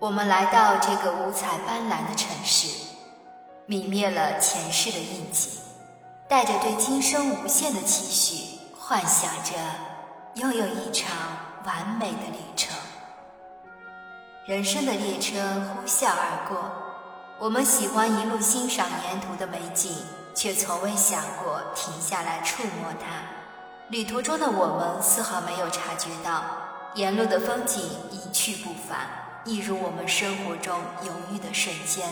我们来到这个五彩斑斓的城市，泯灭了前世的印记，带着对今生无限的期许，幻想着拥有一场完美的旅程。人生的列车呼啸而过，我们喜欢一路欣赏沿途的美景，却从未想过停下来触摸它。旅途中的我们丝毫没有察觉到，沿路的风景一去不返，一如我们生活中犹豫的瞬间，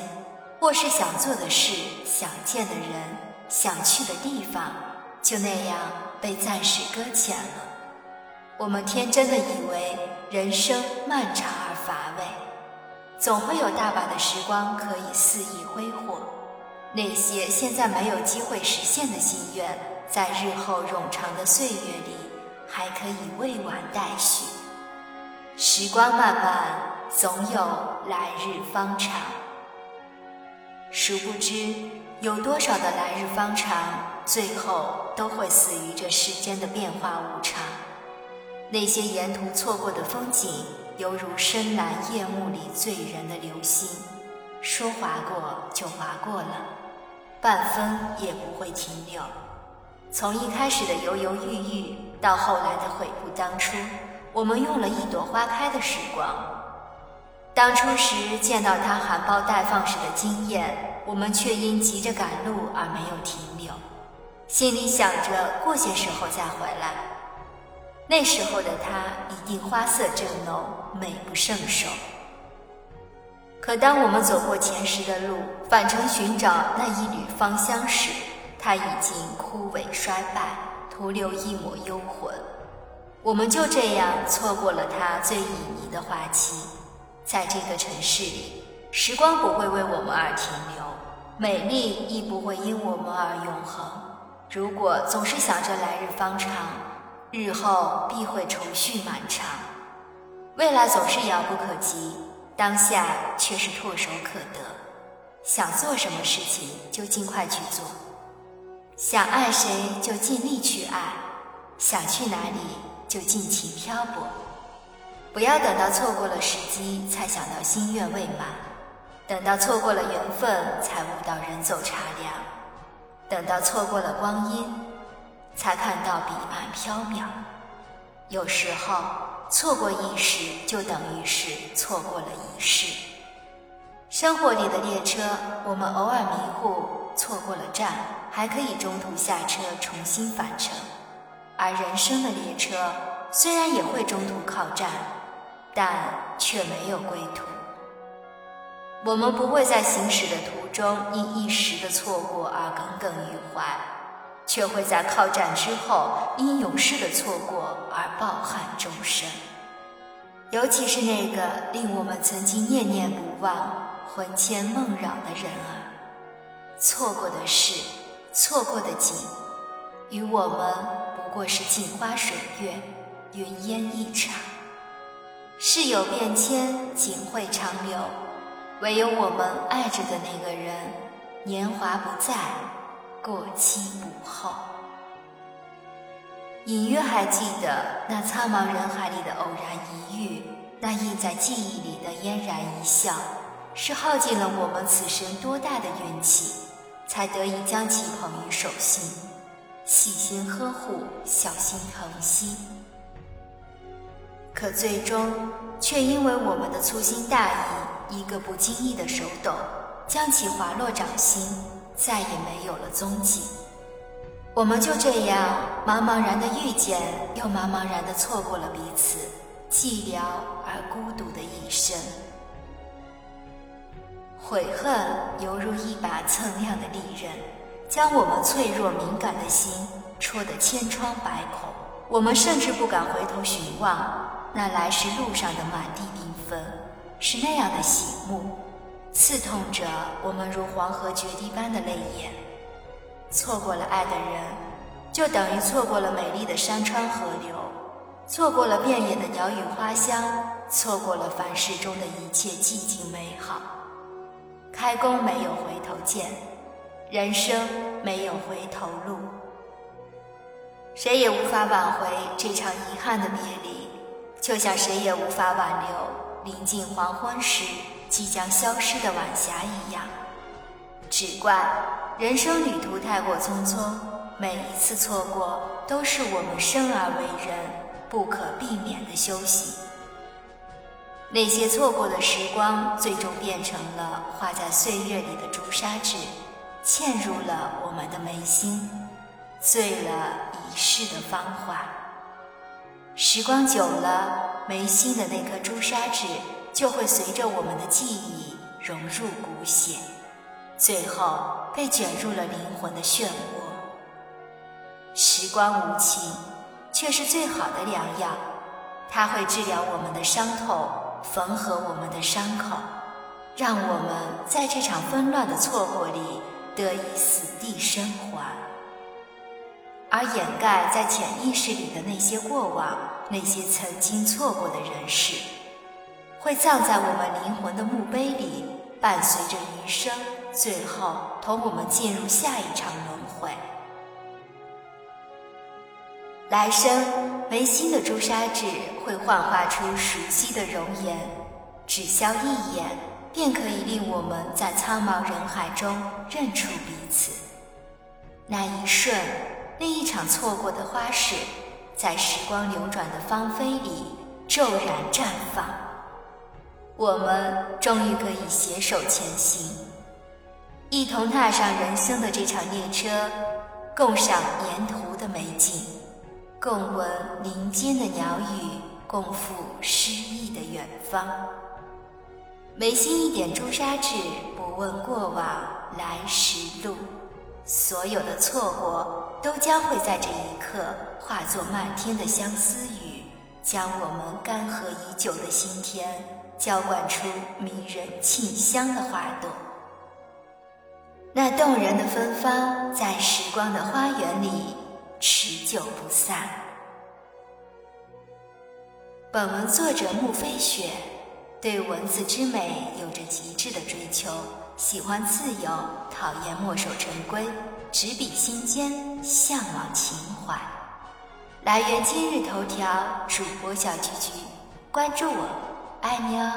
或是想做的事、想见的人、想去的地方，就那样被暂时搁浅了。我们天真的以为人生漫长而乏味，总会有大把的时光可以肆意挥霍。那些现在没有机会实现的心愿，在日后冗长的岁月里，还可以未完待续。时光漫漫，总有来日方长。殊不知，有多少的来日方长，最后都会死于这世间的变化无常。那些沿途错过的风景，犹如深蓝夜幕里醉人的流星，说划过就划过了，半分也不会停留。从一开始的犹犹豫豫，到后来的悔不当初，我们用了一朵花开的时光。当初时见到它含苞待放时的惊艳，我们却因急着赶路而没有停留，心里想着过些时候再回来。那时候的她一定花色正浓，美不胜收。可当我们走过前时的路，返程寻找那一缕芳香时，它已经枯萎衰败，徒留一抹幽魂。我们就这样错过了它最旖旎的花期。在这个城市里，时光不会为我们而停留，美丽亦不会因我们而永恒。如果总是想着来日方长，日后必会愁绪漫长，未来总是遥不可及，当下却是唾手可得。想做什么事情就尽快去做，想爱谁就尽力去爱，想去哪里就尽情漂泊。不要等到错过了时机才想到心愿未满，等到错过了缘分才悟到人走茶凉，等到错过了光阴。才看到彼岸飘渺。有时候错过一时，就等于是错过了一世。生活里的列车，我们偶尔迷糊，错过了站，还可以中途下车重新返程；而人生的列车，虽然也会中途靠站，但却没有归途。我们不会在行驶的途中因一时的错过而耿耿于怀。却会在靠站之后，因永世的错过而抱憾终生。尤其是那个令我们曾经念念不忘、魂牵梦绕的人儿，错过的事，错过的景，与我们不过是镜花水月、云烟一场。事有变迁，景会长留，唯有我们爱着的那个人，年华不在。过期不候，隐约还记得那苍茫人海里的偶然一遇，那印在记忆里的嫣然一笑，是耗尽了我们此生多大的运气，才得以将其捧于手心，细心呵护，小心疼惜。可最终却因为我们的粗心大意，一个不经意的手抖，将其滑落掌心。再也没有了踪迹，我们就这样茫茫然的遇见，又茫茫然的错过了彼此，寂寥而孤独的一生。悔恨犹如一把锃亮的利刃，将我们脆弱敏感的心戳得千疮百孔。我们甚至不敢回头寻望那来时路上的满地缤纷，是那样的醒目。刺痛着我们如黄河决堤般的泪眼，错过了爱的人，就等于错过了美丽的山川河流，错过了遍野的鸟语花香，错过了凡世中的一切寂静美好。开弓没有回头箭，人生没有回头路，谁也无法挽回这场遗憾的别离，就像谁也无法挽留临近黄昏时即将消失的晚霞一样。只怪人生旅途太过匆匆，每一次错过都是我们生而为人不可避免的休息。那些错过的时光，最终变成了画在岁月里的朱砂痣，嵌入了我们的眉心，醉了一世的芳华。时光久了，眉心的那颗朱砂痣就会随着我们的记忆融入骨血，最后被卷入了灵魂的漩涡。时光无情，却是最好的良药，它会治疗我们的伤痛。缝合我们的伤口，让我们在这场纷乱的错过里得以死地生还。而掩盖在潜意识里的那些过往，那些曾经错过的人事，会葬在我们灵魂的墓碑里，伴随着余生，最后同我们进入下一场轮回。来生，眉心的朱砂痣会幻化出熟悉的容颜，只消一眼，便可以令我们在苍茫人海中认出彼此。那一瞬，那一场错过的花事，在时光流转的芳菲里骤然绽放。我们终于可以携手前行，一同踏上人生的这场列车，共赏沿途的美景。共闻林间的鸟语，共赴诗意的远方。眉心一点朱砂痣，不问过往来时路。所有的错过，都将会在这一刻化作漫天的相思雨，将我们干涸已久的心田浇灌出迷人沁香的花朵。那动人的芬芳，在时光的花园里。持久不散。本文作者穆飞雪对文字之美有着极致的追求，喜欢自由，讨厌墨守成规，执笔心间，向往情怀。来源今日头条主播小菊菊，关注我，爱你哦。